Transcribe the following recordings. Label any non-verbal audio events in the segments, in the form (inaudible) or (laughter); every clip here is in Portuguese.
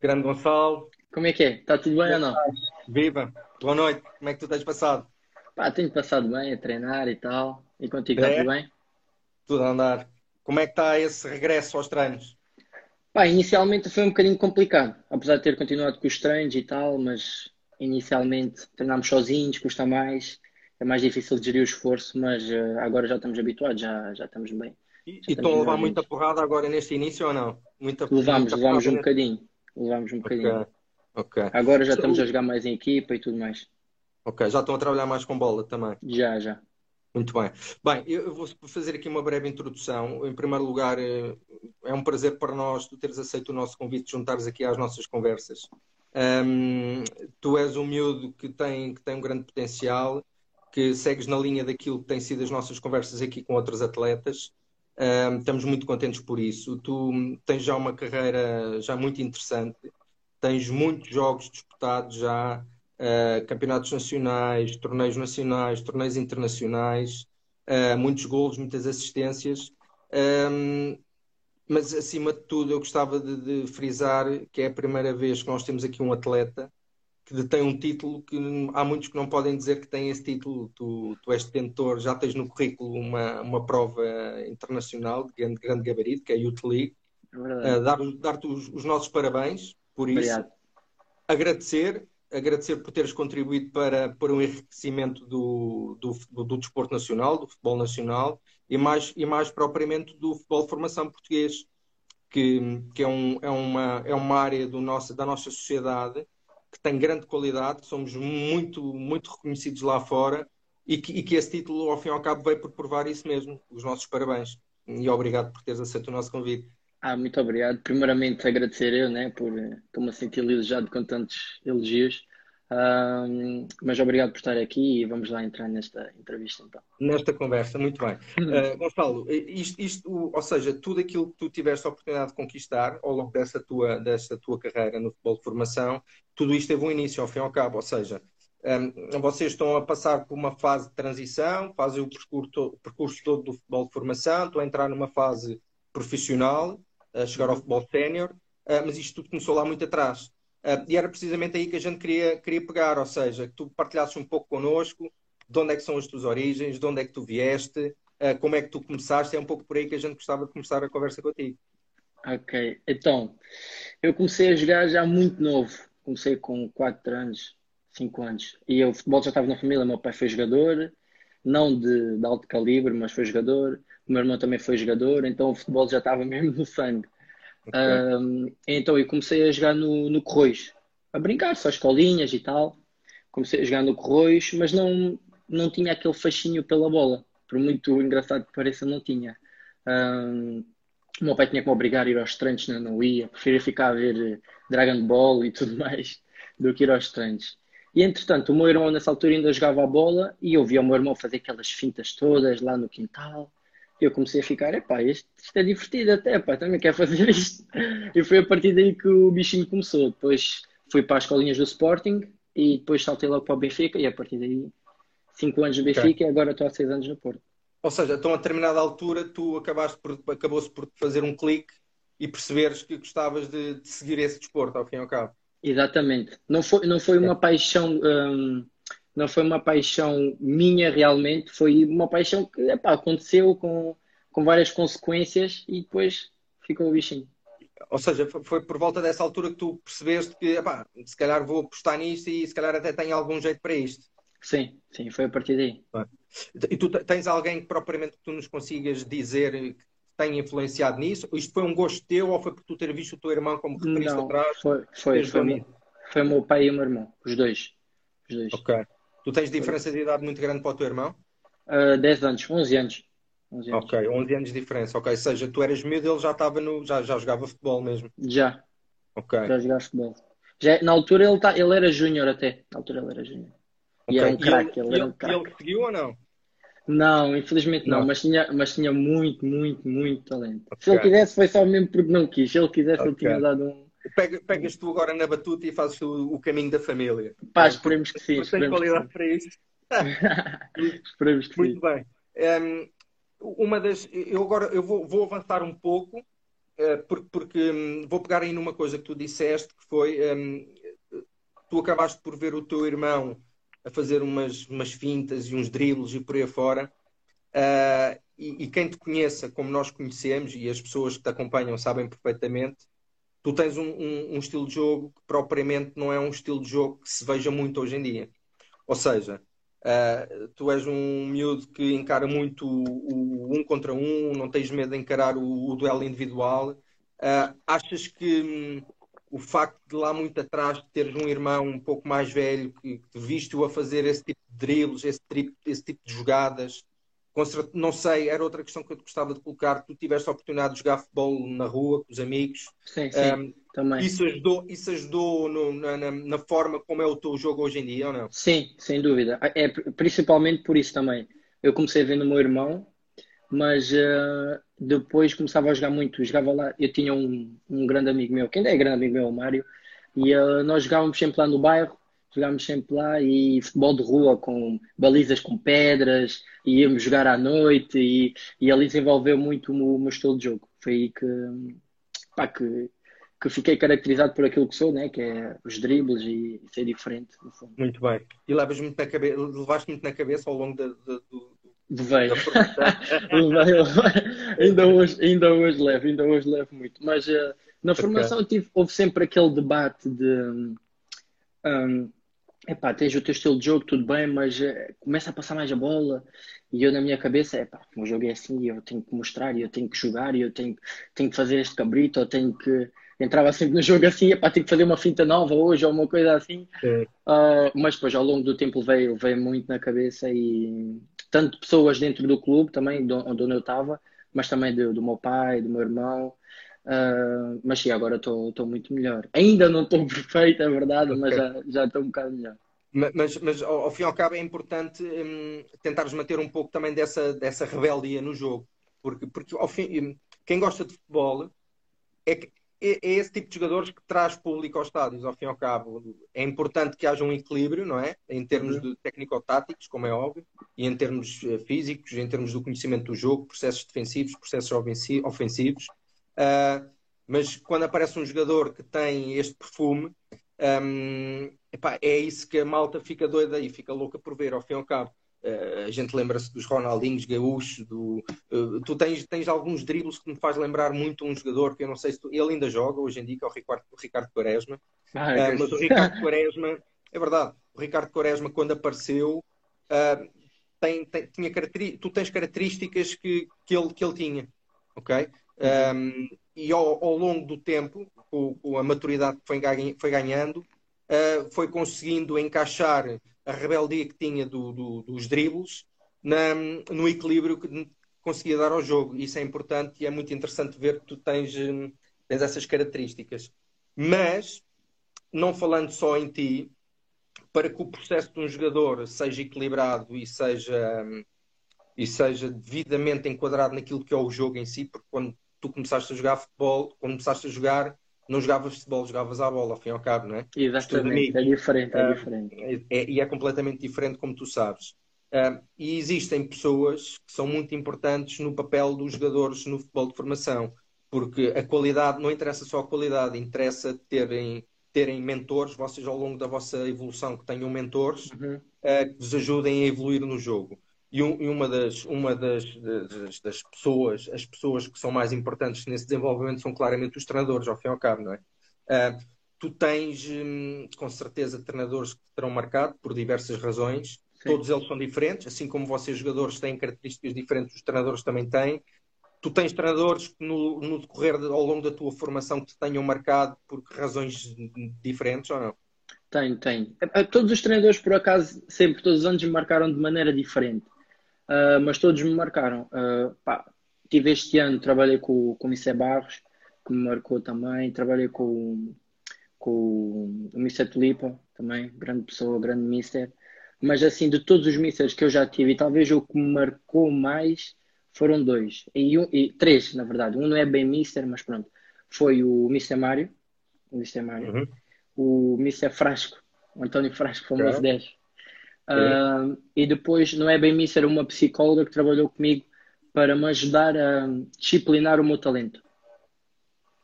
Grande Gonçalo. Como é que é? Está tudo bem ou não? Viva. Boa noite. Como é que tu tens passado? Pá, tenho passado bem a treinar e tal. E contigo está É? tudo bem? Tudo a andar. Como é que está esse regresso aos treinos? Pá, inicialmente foi um bocadinho complicado. Apesar de ter continuado com os treinos e tal, mas inicialmente treinámos sozinhos, custa mais. É mais difícil de gerir o esforço, mas eh, agora já estamos habituados, já, já estamos bem. E, Já e estão a levar muita porrada agora neste início ou não? Muita, Levámos, muita levámos um bocadinho. Levámos um bocadinho. Ok, ok. Agora já So- estamos a jogar mais em equipa e tudo mais. Ok, já estão a trabalhar mais com bola também. Já, já. Muito bem. Bem, eu vou fazer aqui uma breve introdução. Em primeiro lugar, eh, é um prazer para nós tu teres aceito o nosso convite de juntares aqui às nossas conversas. Ahm, tu és um miúdo que tem, que tem um grande potencial, que segues na linha daquilo que têm sido as nossas conversas aqui com outros atletas. Estamos muito contentes por isso. Tu tens já uma carreira já muito interessante, tens muitos jogos disputados já, ah, campeonatos nacionais, torneios nacionais, torneios internacionais, ah, muitos golos, muitas assistências. Mas acima de tudo, eu gostava de, de frisar que é a primeira vez que nós temos aqui um atleta que detém um título que há muitos que não podem dizer que tem esse título. Tu, tu és detentor, já tens no currículo uma, uma prova internacional de grande, grande gabarito, que é a Youth League. É Ah, verdade. dar, dar-te os, os nossos parabéns por isso Obrigado. agradecer, agradecer por teres contribuído para, para o enriquecimento do, do, do desporto nacional, do futebol nacional e mais, e mais propriamente do futebol de formação português, que, que é, um, é, uma, é uma área do nosso, da nossa sociedade que tem grande qualidade, somos muito, muito reconhecidos lá fora e que, e que esse título, ao fim e ao cabo, veio por provar isso mesmo. Os nossos parabéns e obrigado por teres aceito o nosso convite. Ah, muito obrigado. Primeiramente, agradecer eu, né, por eh, estou-me a sentir lisonjeado com tantos elogios. Ahm, mas obrigado por estar aqui e vamos lá entrar nesta entrevista então. Nesta conversa, muito bem. Uh, Gonçalo, isto, isto, ou seja, tudo aquilo que tu tiveste a oportunidade de conquistar ao longo dessa tua, desta tua carreira no futebol de formação, tudo isto teve um início, ao fim e ao cabo. Ou seja, um, vocês estão a passar por uma fase de transição, fazem o percurso, percurso todo do futebol de formação, estão a entrar numa fase profissional, a chegar ao futebol sénior, uh, mas isto tudo começou lá muito atrás. Uh, e era precisamente aí que a gente queria, queria pegar, ou seja, que tu partilhasses um pouco connosco de onde é que são as tuas origens, de onde é que tu vieste, uh, como é que tu começaste, é um pouco por aí que a gente gostava de começar a conversa contigo. Ok, então, eu comecei a jogar já muito novo. Comecei com 4 anos, 5 anos. E eu, o futebol já estava na família. Meu pai foi jogador, não de, de alto calibre, mas foi jogador. O meu irmão também foi jogador, então o futebol já estava (laughs) mesmo no sangue. Ok. Um, então eu comecei a jogar no, no a brincar, só escolinhas e tal. Comecei a jogar no Corroios, mas não, não tinha aquele fascínio pela bola. Por muito engraçado que pareça, não tinha. Um, o meu pai tinha que me obrigar a ir aos treinos, não, não ia. Preferia ficar a ver eh, Dragon Ball e (laughs) tudo mais do que ir aos treinos. E entretanto, o meu irmão nessa altura ainda jogava a bola e eu via o meu irmão fazer aquelas fintas todas lá no quintal. Eu comecei a ficar, epá, isto, isto é divertido até, pá, também quero fazer (laughs) isto. E foi a partir daí que o bichinho começou. Depois fui para as escolinhas do Sporting e depois saltei logo para o Benfica e a partir daí, 5 anos no. Benfica e agora estou há 6 anos no Porto. Ou seja, então a determinada altura tu acabaste por, acabou-se por fazer um clique e perceberes que gostavas de, de seguir esse desporto, ao fim e ao cabo. Exatamente. Não foi, não foi uma paixão, hum, não foi uma paixão minha realmente, foi uma paixão que epá, aconteceu com, com várias consequências e depois ficou o bichinho. Ou seja, foi, por volta dessa altura que tu percebeste que, epá, se calhar vou apostar nisto e se calhar até tenho algum jeito para isto. Sim, sim, foi a partir daí. E tu te- tens alguém que propriamente que tu nos consigas dizer que tenha influenciado nisso? Isto foi um gosto teu ou foi por tu ter visto o teu irmão como referiste Não, atrás? foi, foi, foi, foi o meu pai e o meu irmão, os dois. Os dois. Ok. Tu tens diferença de idade muito grande para o teu irmão? Ah, 10 anos, 11 anos. 11 anos. Ok, 11 anos de diferença. Ok, ou seja, tu eras miúdo, ele já estava no, já, já jogava futebol mesmo. Já, Ok. já jogar futebol. Já, na altura ele, tá, ele era júnior até. Na altura ele era júnior. E era um craque, ele, ele era um ele, ele seguiu ou não? Não, infelizmente não, Não. mas tinha, mas tinha muito, muito, muito talento. Se ele quisesse, foi só mesmo porque não quis. Se ele quisesse, ele Ok. tinha dado um. Pega- Pegas tu agora na batuta e fazes o, o caminho da família. Pá, esperemos que sim. Que qualidade para isso. (laughs) Esperemos que Muito sim. bem. Hum, uma das, eu agora eu vou, vou avançar um pouco porque, porque hum, vou pegar aí numa coisa que tu disseste, que foi um, tu acabaste por ver o teu irmão a fazer umas, umas fintas e uns dribles e por aí fora. Uh, e, e, quem te conheça como nós conhecemos e as pessoas que te acompanham sabem perfeitamente, tu tens um, um, um, estilo de jogo que propriamente não é um estilo de jogo que se veja muito hoje em dia. Ou seja, uh, tu és um miúdo que encara muito o, o, um contra um, não tens medo de encarar o, o duelo individual. Uh, achas que hum, o facto de lá muito atrás teres um irmão um pouco mais velho que, que viste-o a fazer esse tipo de drills, esse, esse tipo de jogadas, não sei, era outra questão que eu gostava de colocar. Tu tiveste a oportunidade de jogar futebol na rua com os amigos. Sim, sim, um, também. Isso ajudou, isso ajudou no, na, na, forma como é o teu jogo hoje em dia, ou não? Sim, sem dúvida. É principalmente por isso também. Eu comecei a ver no meu irmão, mas uh, depois começava a jogar muito. Jogava lá, eu tinha um, um grande amigo meu, que ainda é grande amigo meu, o Mário, e uh, nós jogávamos sempre lá no bairro jogámos sempre lá e futebol de rua com balizas com pedras, e íamos jogar à noite e, e ali desenvolveu muito o meu estilo de jogo. Foi aí que, pá, que, que fiquei caracterizado por aquilo que sou, né? que é os dribles e, ser diferente. Muito bem. E levas muito na cabeça, levaste muito na cabeça ao longo da, da, do, (laughs) Veio. ainda, hoje, ainda hoje levo, ainda hoje levo muito. Mas uh, na formação tive, houve sempre aquele debate de um, epá, tens o teu estilo de jogo, tudo bem, mas uh, começa a passar mais a bola. E eu, na minha cabeça, epá, o jogo é assim, eu tenho que mostrar, eu tenho que jogar, eu tenho, tenho que fazer este cabrito, eu tenho que. Entrava sempre no jogo assim, epá, tenho que fazer uma finta nova hoje ou uma coisa assim. Uh, mas depois, ao longo do tempo, veio, veio muito na cabeça e tanto pessoas dentro do clube também, onde eu estava, mas também do, do meu pai, do meu irmão. Uh, mas sim, agora estou muito melhor. Ainda não estou (laughs) perfeito, é verdade, okay. mas já estou um bocado melhor. Mas, mas ao, ao, fim e ao cabo é importante hum, tentares manter um pouco também dessa, dessa rebeldia no jogo. Porque, porque ao fim, hum, quem gosta de futebol é, que, é, é, esse tipo de jogadores que traz público aos estádios, ao fim e ao cabo. É importante que haja um equilíbrio, não é? Em termos uhum. de técnico-táticos, como é óbvio, e em termos eh, físicos, em termos do conhecimento do jogo, processos defensivos, processos ofensivos. Uh, mas quando aparece um jogador que tem este perfume, um, epá, é isso que a malta fica doida e fica louca por ver, ao fim e ao cabo. Uh, a gente lembra-se dos Ronaldinhos gaúchos, do, uh, tu tens, tens alguns dribles que me faz lembrar muito um jogador que eu não sei se tu, ele ainda joga hoje em dia, que é o Ricardo, o Ricardo Quaresma. Ah, é uh, mas o Ricardo Quaresma, é verdade, o Ricardo Quaresma, quando apareceu, tem, tem, tinha tu tens características que, que, ele, que ele tinha, ok? Um, e ao, ao, longo do tempo, com, com, a maturidade que foi, foi ganhando, uh, foi conseguindo encaixar a rebeldia que tinha do, do, dos dribles na, no equilíbrio que conseguia dar ao jogo. Isso é importante e é muito interessante ver que tu tens, tens essas características. Mas, não falando só em ti, para que o processo de um jogador seja equilibrado e seja, e seja devidamente enquadrado naquilo que é o jogo em si, porque quando tu começaste a jogar futebol, quando começaste a jogar, não jogavas futebol, jogavas à bola, ao fim e ao cabo, não é? Exatamente, é diferente, é diferente. Uh, é, e é completamente diferente, como tu sabes. Uh, e existem pessoas que são muito importantes no papel dos jogadores no futebol de formação, porque a qualidade, não interessa só a qualidade, interessa terem, terem mentores, vocês ao longo da vossa evolução que tenham mentores uhum. uh, que vos ajudem a evoluir no jogo. E, um, e uma, das, uma das, das, das, pessoas, as pessoas que são mais importantes nesse desenvolvimento são claramente os treinadores, ao fim e ao cabo, não é? Uh, tu tens, hum, com certeza, treinadores que te terão marcado por diversas razões. Sim. Todos eles são diferentes, assim como vocês, jogadores, têm características diferentes, os treinadores também têm. Tu tens treinadores que, no, no decorrer, de, ao longo da tua formação, que te tenham marcado por razões diferentes ou não? Tenho, tenho. Todos os treinadores, por acaso, sempre, todos os anos, me marcaram de maneira diferente. Uh, mas todos me marcaram. Uh, pá, tive este ano, trabalhei com, com o Missé Barros, que me marcou também. Trabalhei com, com o Missé Tulipa, também, grande pessoa, grande Mister. Mas assim, de todos os Misters que eu já tive, e talvez o que me marcou mais foram dois. E, um, e três, na verdade. Um não é bem Mister, mas pronto. Foi o Mister Mário, o Mister Mário, uhum. o Mister Frasco, o António Frasco, famoso uhum. 10 Uh, e depois, não é bem isso, era uma psicóloga que trabalhou comigo para me ajudar a disciplinar o meu talento.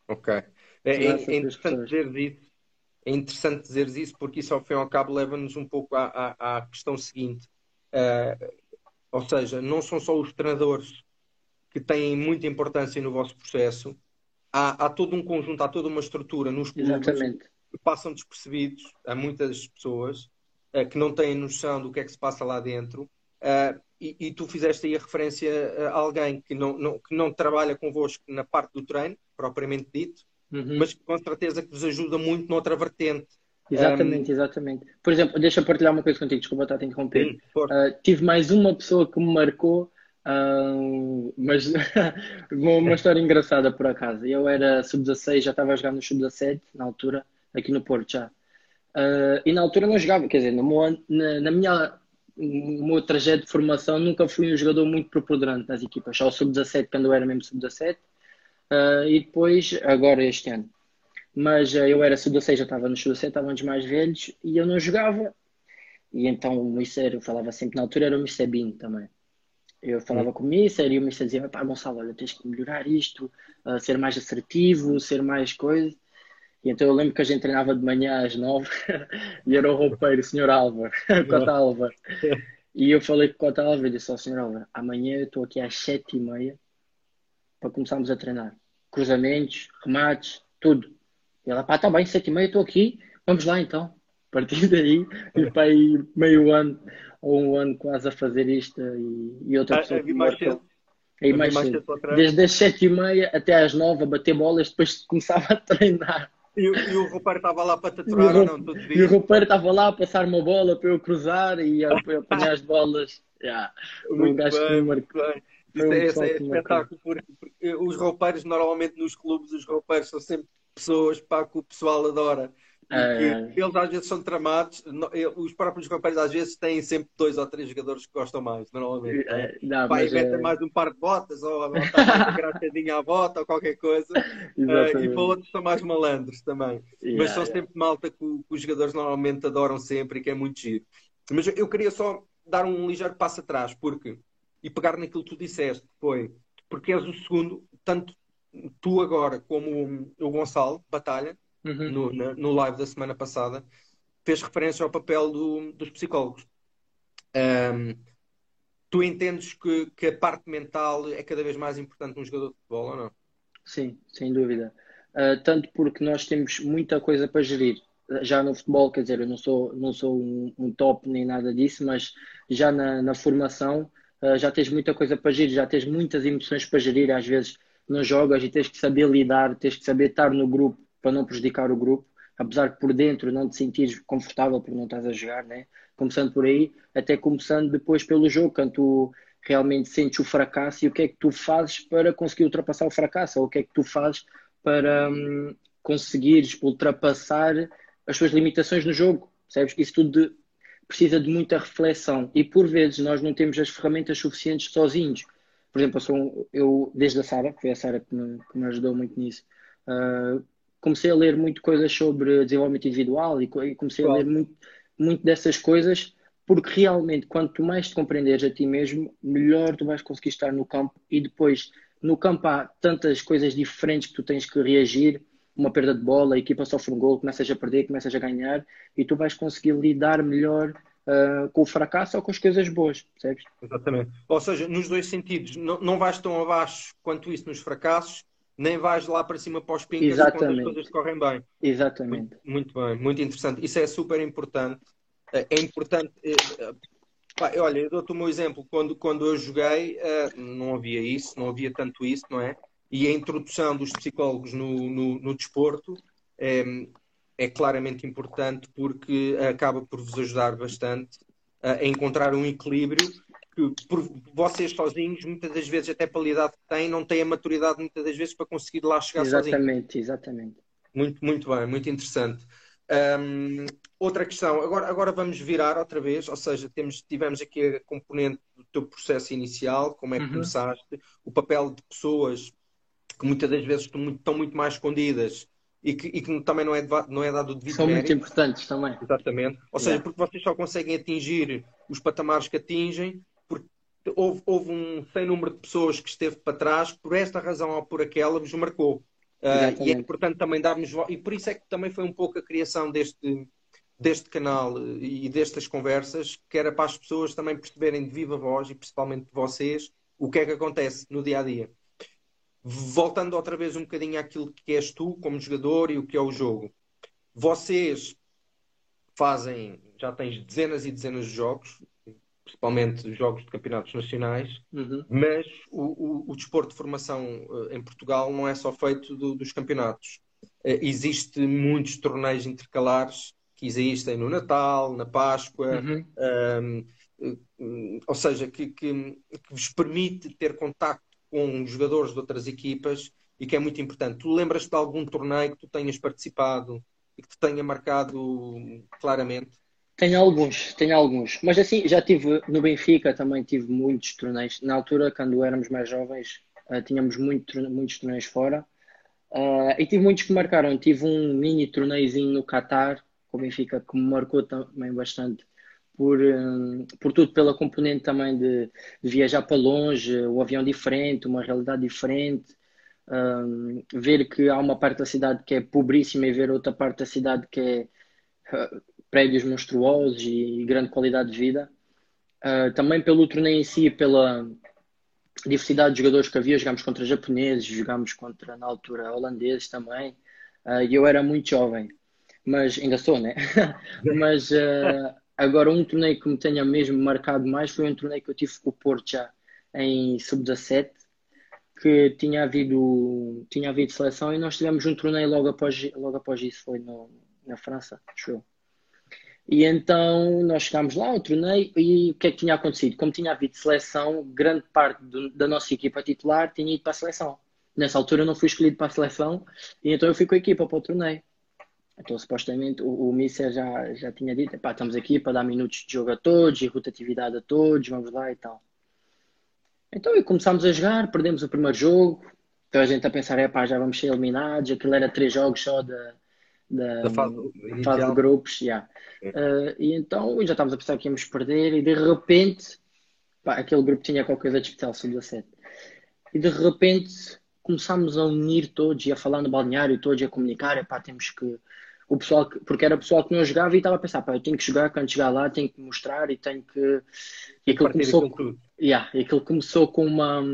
Ok. É, é, é interessante dizer isso. É interessante isso porque isso ao fim e ao cabo leva-nos um pouco à, à, à questão seguinte. Uh, ou seja, não são só os treinadores que têm muita importância no vosso processo, há, há todo um conjunto, há toda uma estrutura nos clubes Exatamente. que passam despercebidos a muitas pessoas que não têm noção do que é que se passa lá dentro. Uh, e, e, tu fizeste aí a referência a alguém que não, não, que não trabalha convosco na parte do treino, propriamente dito, uhum. mas que com certeza que vos ajuda muito noutra vertente. Exatamente, um... exatamente. Por exemplo, deixa eu partilhar uma coisa contigo, desculpa estar a interromper. Sim, uh, tive mais uma pessoa que me marcou Uh, mas (laughs) uma história engraçada por acaso. Eu era sub-16, já estava a jogar no sub-17 na altura, aqui no Porto já. Uh, e na altura não jogava, quer dizer, meu, na, na, minha, no meu trajeto de formação nunca fui um jogador muito preponderante nas equipas, só o sub-17 quando eu era mesmo sub-17 uh, ah, e depois, agora este ano. Mas eu era sub-16, já estava no sub-17, estávamos mais velhos e eu não jogava. E então o Mister, eu falava sempre na altura, era o Mister Bean também. Eu falava com o Mister e o Mister dizia: pá, Gonçalo, olha, tens que melhorar isto, uh, ser mais assertivo, ser mais coisa. E então eu lembro que a gente treinava de manhã às nove (laughs) e era o roupeiro, o senhor Álvaro, (laughs) Cota Álvaro. E eu falei com o Cota Álvaro e disse ao senhor Álvaro: amanhã eu estou aqui às sete e meia para começarmos a treinar. Cruzamentos, remates, tudo. E ela, pá, tá bem, sete e meia estou aqui, vamos lá então. A partir (laughs) daí, e para aí meio ano ou um ano quase a fazer isto e, e outra ah, pessoa. Ah, mais cedo. Aí mais, mais cedo. Desde as sete e meia até às nove a bater bolas, depois começava a treinar. E, e o roupeiro estava lá para te aturar ou não? Todos e o roupeiro estava lá a passar uma bola para eu cruzar e a, a apanhar as bolas. Yeah. Muito um gajo bem, muito bem. Isto é, é, é espetáculo, porque, porque, os roupeiros, normalmente nos clubes, os roupeiros são sempre pessoas pá, que o pessoal adora. É... Eles às vezes são tramados, os próprios companheiros às vezes têm sempre dois ou três jogadores que gostam mais, normalmente. É, não, Vai, metem é... mais um par de botas ou a (laughs) à bota ou qualquer coisa. uh, (laughs) e para outros são mais malandros também. Yeah, Mas são yeah. sempre malta que, que, os jogadores normalmente adoram sempre e que é muito giro. Mas eu queria só dar um ligeiro passo atrás, porque e pegar naquilo que tu disseste, foi porque és o segundo, tanto tu agora como o Gonçalo Batalha uhum. no, na, no live da semana passada, fez referência ao papel do, dos psicólogos. Um, tu entendes que, que, a parte mental é cada vez mais importante num jogador de futebol ou não? Sim, sem dúvida. Uh, tanto porque nós temos muita coisa para gerir. Já no futebol, quer dizer, eu não sou, não sou um, um top nem nada disso, mas já na, na formação uh, já tens muita coisa para gerir, já tens muitas emoções para gerir. Às vezes não jogas e tens que saber lidar, tens que saber estar no grupo para não prejudicar o grupo, apesar de por dentro não te sentires confortável porque não estás a jogar, né? começando por aí, até começando depois pelo jogo, quando tu realmente sentes o fracasso e o que é que tu fazes para conseguir ultrapassar o fracasso, ou o que é que tu fazes para hum, conseguires ultrapassar as tuas limitações no jogo, percebes? Isso tudo de, precisa de muita reflexão e por vezes nós não temos as ferramentas suficientes sozinhos. Por exemplo, eu, sou, eu desde a Sara, que foi a Sara que me, que me ajudou muito nisso, uh, comecei a ler muito coisas sobre desenvolvimento individual e, comecei claro. a ler muito, muito dessas coisas porque realmente quanto mais te compreenderes a ti mesmo, melhor tu vais conseguir estar no campo e depois no campo há tantas coisas diferentes que tu tens que reagir, uma perda de bola, a equipa sofre um gol, começas a perder, começas a ganhar e tu vais conseguir lidar melhor uh, com o fracasso ou com as coisas boas, percebes? Exatamente. Ou seja, nos dois sentidos, não, não vais tão abaixo quanto isso nos fracassos, nem vais lá para cima para os pincas Exatamente. quando as coisas correm bem. Exatamente. Muito, muito, bem, muito interessante. Isso é super importante. É, é importante. É, é, olha, eu dou-te o meu exemplo. Quando, quando eu joguei, não havia isso, não havia tanto isso, não é? E a introdução dos psicólogos no, no, no desporto é, é claramente importante porque acaba por vos ajudar bastante a encontrar um equilíbrio que por vocês sozinhos, muitas das vezes, até pela idade que têm, não têm a maturidade muitas das vezes para conseguir lá chegar exatamente, sozinhos. Exatamente, exatamente. Muito, muito bem, muito interessante. Um, outra questão, agora, agora vamos virar outra vez, ou seja, temos, tivemos aqui a componente do teu processo inicial, como é que uhum. começaste, o papel de pessoas que muitas das vezes estão muito, estão muito mais escondidas e que, e que, também não é, não é dado o devido São mérito. muito importantes também. Exatamente. Ou seja, yeah. porque vocês só conseguem atingir os patamares que atingem houve, houve um sem número de pessoas que esteve para trás, por esta razão ou por aquela, vos marcou. Uh, e é importante também darmos e por isso é que também foi um pouco a criação deste, deste canal e destas conversas, que era para as pessoas também perceberem de viva voz e principalmente de vocês o que é que acontece no dia a dia. Voltando outra vez um bocadinho àquilo que és tu como jogador e o que é o jogo. Vocês fazem, já tens dezenas e dezenas de jogos, principalmente jogos de campeonatos nacionais, uhum. mas o, o, o, desporto de formação uh, em Portugal não é só feito do, dos campeonatos. Uh, existe muitos torneios intercalares que existem no Natal, na Páscoa, uhum. um, ou seja, que, que, que, vos permite ter contacto com jogadores de outras equipas e que é muito importante. Tu lembras-te de algum torneio que tu tenhas participado e que te tenha marcado claramente? Tenho alguns, tenho alguns. Mas assim, já tive no Benfica, também tive muitos torneios. Na altura, quando éramos mais jovens, uh, tínhamos muito, muitos torneios fora. Uh, e tive muitos que marcaram. Tive um mini torneiozinho no Qatar, com o Benfica, que me marcou também bastante. Por, eh, por tudo, pela componente também de, de, viajar para longe, o avião diferente, uma realidade diferente. Um, ver que há uma parte da cidade que é pobríssima e ver outra parte da cidade que é prédios monstruosos e grande qualidade de vida. Uh, também pelo torneio em si, pela diversidade de jogadores que havia, jogámos contra japoneses, jogámos contra, na altura, holandeses também. Uh, e eu era muito jovem, mas ainda sou, né? (laughs) mas uh, agora um torneio que me tenha mesmo marcado mais foi um torneio que eu tive com o Porto já em sub-17, que tinha havido, tinha havido seleção e nós tivemos um torneio logo após, logo após isso, foi no, na França, acho eu. E então nós chegámos lá ao torneio e o que é que tinha acontecido? Como tinha havido seleção, grande parte do, da nossa equipa titular tinha ido para a seleção. Nessa altura eu não fui escolhido para a seleção e então eu fui com a equipa para o torneio. Então supostamente o, o já, já tinha dito, pá, estamos aqui para dar minutos de jogo a todos e rotatividade a todos, vamos lá e tal. Então começámos a jogar, perdemos o primeiro jogo, então a gente a pensar, é pá, já vamos ser eliminados, aquilo era três jogos só da, da, da fase, fase, de grupos. Yeah. Uh, e então já estávamos a pensar que íamos perder e de repente pá, aquele grupo tinha qualquer coisa de especial sobre 17. E de repente começámos a unir todos e a falar no balneário, todos a comunicar, pá, temos que o pessoal que, porque era pessoal que não jogava e estava a pensar, pá, eu tenho que jogar, quando chegar lá tenho que mostrar e tenho que e aquilo começou com, yeah, e aquilo começou com uma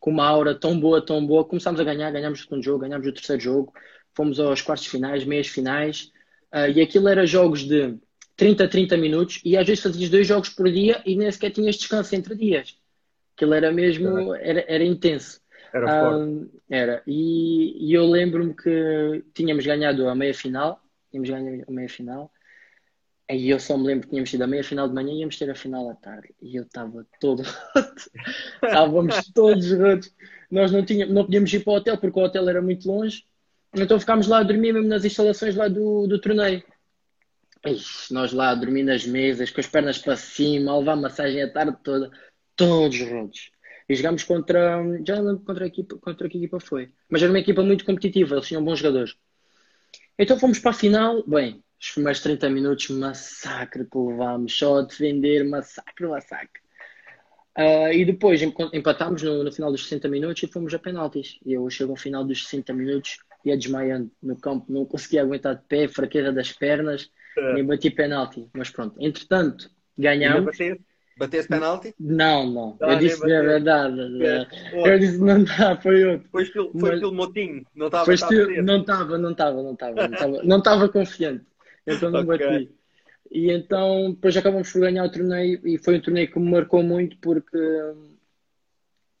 com uma aura tão boa, tão boa, começámos a ganhar, ganhámos o segundo jogo, ganhámos o terceiro jogo, fomos aos quartos finais, meias finais, uh, e aquilo era jogos de 30 a 30 minutos, e às vezes fazias dois jogos por dia e nem sequer tinhas descanso entre dias. Aquilo era mesmo, era, era intenso. Era uh, Era. E, e eu lembro-me que tínhamos ganhado a meia final, tínhamos ganhado a meia final, e eu só me lembro que tínhamos tido a meia final de manhã e íamos ter a final à tarde. E eu estava todo roto. (laughs) Estávamos todos rotos. Nós não, tínhamos, não podíamos ir para o hotel porque o hotel era muito longe. Então ficámos lá a dormir mesmo nas instalações lá do, do torneio. Ixi, nós lá a dormir nas mesas, com as pernas para cima, a levar massagem a tarde toda, todos juntos. E jogámos contra. Já não lembro contra a equipa, contra que equipa foi. Mas era uma equipa muito competitiva, eles tinham bons jogadores. Então fomos para a final, bem, os primeiros 30 minutos, massacre que levámos, só a defender, massacre, massacre. Uh, e depois empatámos no, no, final dos 60 minutos e fomos a penaltis. E eu chego ao final dos 60 minutos ia desmaiando no campo, não conseguia aguentar de pé, fraqueza das pernas, é. nem bati penalti. Mas pronto, entretanto, ganhámos. Bateste penalti? Não, não. Ah, eu disse a verdade. É. Eu disse não dá, foi outro. Foi estilo, foi estilo motinho, não estava estilo, Não estava, não estava, não estava. Não estava confiante. Então não okay. bati. E então depois acabamos por ganhar o torneio e foi um torneio que me marcou muito porque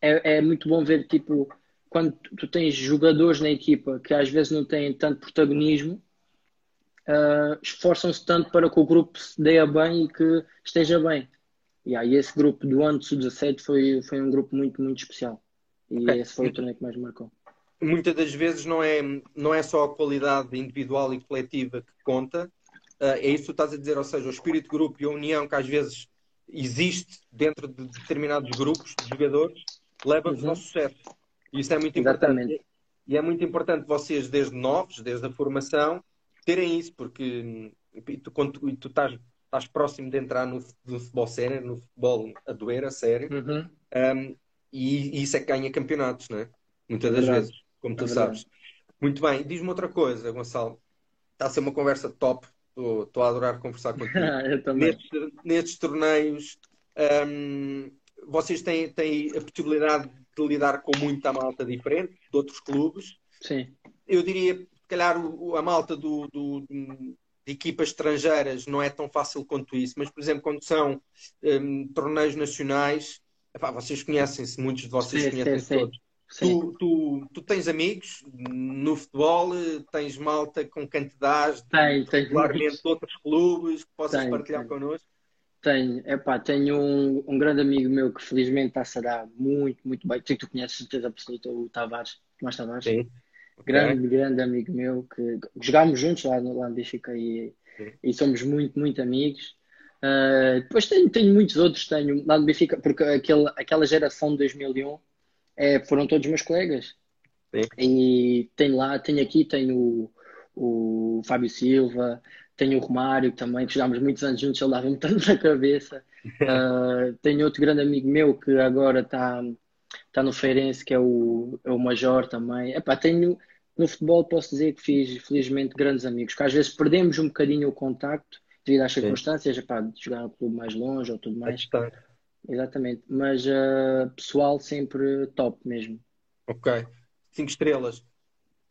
é, é muito bom ver tipo quando tu tens jogadores na equipa que às vezes não têm tanto protagonismo, uh, esforçam-se tanto para que o grupo se dê bem e que esteja bem. E aí esse grupo do ano de 17 foi, foi um grupo muito, muito especial. E okay. esse foi o torneio que mais marcou. Muitas das vezes não é, não é só a qualidade individual e coletiva que conta, uh, é isso que tu estás a dizer, ou seja, o espírito de grupo e a união que às vezes existe dentro de determinados grupos de jogadores leva-vos uhum. ao sucesso. Isso é muito Exatamente. importante. E é muito importante vocês, desde novos, desde a formação, terem isso, porque tu, quando tu, tu estás, estás próximo de entrar no, no futebol sério, no futebol a doer, a sério, uhum. um, e, e, isso é que ganha campeonatos, não é? Muitas das é vezes, como tu é sabes. Muito bem, diz-me outra coisa, Gonçalo. Está a ser uma conversa top. Estou a adorar conversar (laughs) contigo. Eu também. Nestes, nestes torneios, hum, vocês têm, têm a possibilidade de lidar com muita malta diferente, de outros clubes. Sim. Eu diria, se calhar, a malta do, do- de equipas estrangeiras não é tão fácil quanto isso, mas, por exemplo, quando são hum, torneios nacionais, epá, vocês conhecem-se, muitos de vocês Sim, conhecem sim, todos. Sim. Tu, tu, tu tens amigos no futebol, tens malta com quem te dás, regularmente de outros clubes que possas Tenho, partilhar tenho. connosco. Tenho, epá, tenho um, um grande amigo meu que felizmente está-se a dar muito, muito bem. Tu, tu conheces, certeza absoluta, o Tavares, Tomás Tavares. Sim. Grande, grande amigo meu que jogámos juntos lá no, lá no Benfica e, Sim. e somos muito, muito amigos. Ah, depois tenho, tenho muitos outros, tenho lá no Benfica, porque aquele, aquela geração de 2001 é, foram todos meus colegas. Sim. E tenho lá, tenho aqui, tenho o, o Fábio Silva, tenho o Romário também, que jogámos muitos anos juntos, ele dava-me (laughs) tanto na cabeça. (laughs) Ah, tenho outro grande amigo meu que agora está está no Feirense, que é o, é o Major também. Epá, tenho, no futebol posso dizer que fiz, felizmente, grandes amigos, que às vezes perdemos um bocadinho o contacto devido às circunstâncias, epá, de jogar no clube mais longe ou tudo mais. Exatamente. Mas ah, pessoal sempre top mesmo. Ok. Cinco estrelas.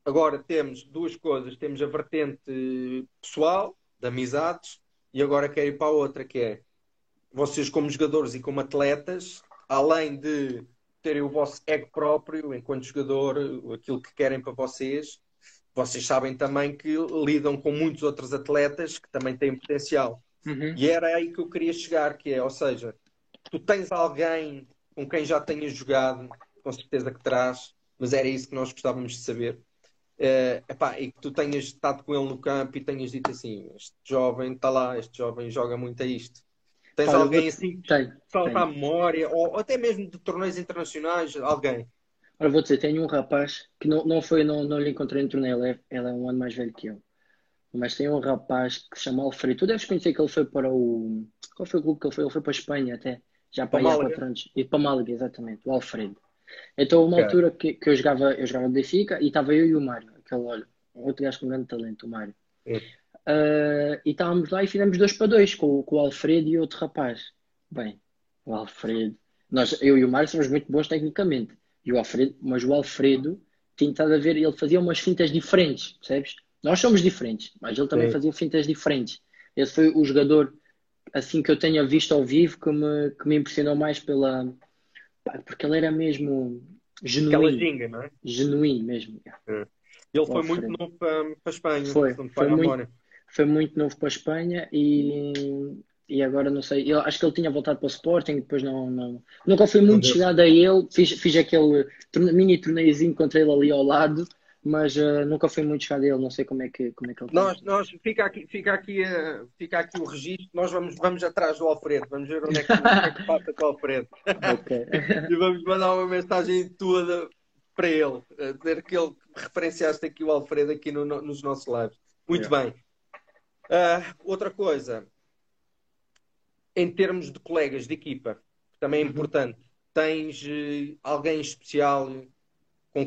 Agora temos duas coisas. Temos a vertente pessoal, de amizades, e agora quero ir para a outra, que é vocês como jogadores e como atletas, além de terem o vosso ego próprio enquanto jogador, aquilo que querem para vocês, vocês sabem também que lidam com muitos outros atletas que também têm potencial. Uhum. E era aí que eu queria chegar, que é, ou seja, tu tens alguém com quem já tenhas jogado, com certeza que terás, mas era isso que nós gostávamos de saber. Eh, epá, e que tu tenhas estado com ele no campo e tenhas dito assim: este jovem está lá, este jovem joga muito a isto. Tens Pá, alguém assim que Tenho, tenho. à memória, ou, ou até mesmo de torneios internacionais, alguém. Ora, vou dizer, tenho um rapaz que não, não foi, não, não lhe encontrei no torneio, ele é, ele é um ano mais velho que eu. Mas tem um rapaz que se chama Alfredo. Tu deves conhecer que ele foi para o. Qual foi o clube que ele foi? Ele foi para a Espanha até. Já para Para aí há quatro anos. E para Málaga, exatamente, o Alfredo. Então, uma Ok. altura que, que eu jogava, eu jogava Benfica e estava eu e o Mário, aquele, olha, um outro gajo com grande talento, o Mário. Ah, e estávamos lá e fizemos dois para dois com, o- com o Alfredo e outro rapaz. Bem, o Alfredo. Nós, eu e o Mário somos muito bons tecnicamente. E o Alfredo, mas o Alfredo tinha estado a ver, ele fazia umas fintas diferentes, percebes? Nós somos diferentes, mas ele também Sim. fazia fintas diferentes. Esse foi o jogador assim que eu tenha visto ao vivo que me, que me impressionou mais pela porque ele era mesmo genuíno, ginga, não é? genuíno mesmo. Ele foi Alfredo. muito novo para, para a Espanha, Foi, foi muito-. Foi muito novo para a Espanha e, e agora não sei. Eu acho que ele tinha voltado para o Sporting, depois não, não nunca fui muito chegado a ele. Fiz, fiz aquele torne- mini torneiozinho contra ele ali ao lado, mas ah, nunca fui muito chegado a ele. Não sei como é que, como é que ele. Nós, nós, fica aqui, fica aqui, eh, fica aqui o registro. Nós vamos, vamos atrás do Alfredo, vamos ver onde é que, onde é que passa com o Alfredo. Ok. (laughs) E vamos mandar uma mensagem toda para ele, dizer que ele referenciaste aqui o Alfredo aqui no- no- nos nossos lives. Muito bem. Ah, outra coisa, em termos de colegas de equipa, também é Uhum. importante, tens eh, alguém especial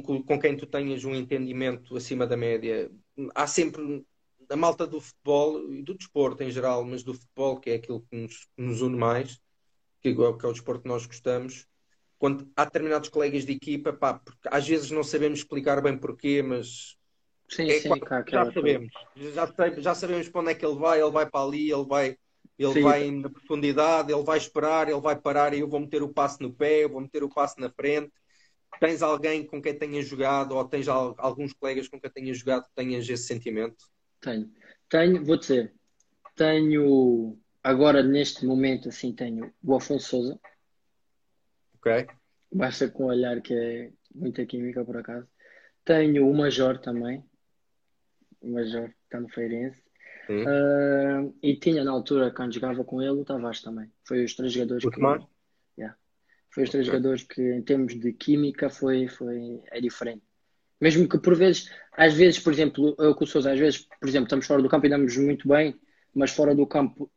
com, com quem tu tenhas um entendimento acima da média? Há sempre a malta do futebol e do desporto em geral, mas do futebol, que é aquilo que nos, que nos une mais, que é, o- que é o desporto que nós gostamos. Quando há determinados colegas de equipa, pá, porque às vezes não sabemos explicar bem porquê, mas Sim, é sim, quase- cá, já sabemos. Já, já sabemos para onde é que ele vai, ele vai para ali, ele vai, ele Sim. vai na profundidade, ele vai esperar, ele vai parar e eu vou meter o passo no pé, eu vou meter o passo na frente. Tens alguém com quem tenhas jogado ou tens al- alguns colegas com quem tenhas jogado que tenhas esse sentimento? Tenho. Tenho, vou dizer, tenho agora neste momento assim tenho o Afonso Souza. Ok? Basta com o olhar que é muita química por acaso. Tenho o Major também. O Major está no Feirense. Sim. Ah, e tinha na altura, quando jogava com ele, o Tavares também. Foi os três jogadores O que. Tomás? Foi os três Ok. jogadores que, em termos de química, foi, foi, é diferente. Mesmo que por vezes, às vezes, por exemplo, eu com o Sousa, às vezes, por exemplo, estamos fora do campo e damos muito bem, mas fora do campo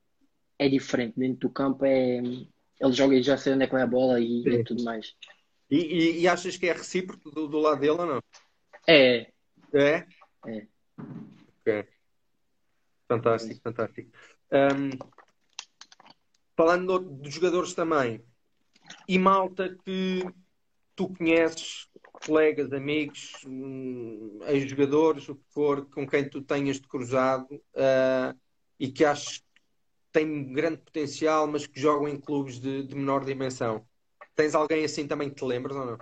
é diferente. Dentro do campo é. Ele joga e já sei onde é que vai a bola e, e tudo mais. E, e- e achas que é recíproco do, do lado dele ou não? É, É? É. Ok. Fantástico, fantástico. Um, falando dos jogadores também, e malta que tu conheces, colegas, amigos, hum, ex-jogadores, o que for, com quem tu tenhas de cruzado uh, e que achas que têm grande potencial, mas que jogam em clubes de, de menor dimensão. Tens alguém assim também que te lembras ou não?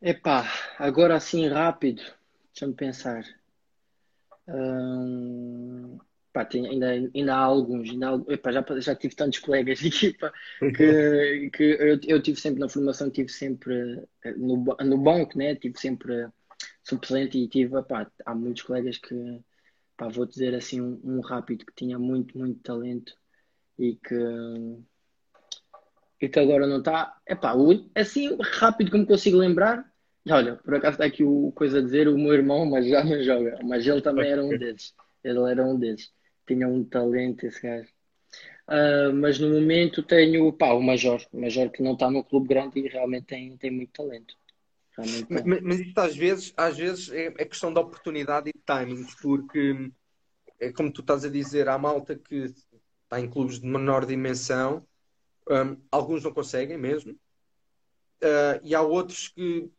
Epá, agora assim rápido, deixa-me pensar. Hum, pá, tem, ainda, ainda há alguns, ainda há, epá, já, já tive tantos colegas (laughs) de equipa que, que eu, eu tive sempre na formação, tive sempre eh, no, no banco, né? Tive sempre suplente e tive, epá, há muitos colegas que, pá, vou dizer assim, um, um rápido que tinha muito, muito talento e que e que agora não está. É pá, assim rápido como consigo lembrar. Olha, por acaso está aqui o coisa a dizer: o meu irmão, mas já não joga. Mas ele também era um desses. Ele era um desses. Tinha um talento esse gajo. Uh, mas no momento tenho pá, o Major. O Major que não está no clube grande e realmente tem, tem muito talento. Mas, mas isto às vezes, às vezes é, é questão de oportunidade e de timing, porque é como tu estás a dizer, há malta que está em clubes de menor dimensão um, alguns não conseguem mesmo. Uh, e há outros que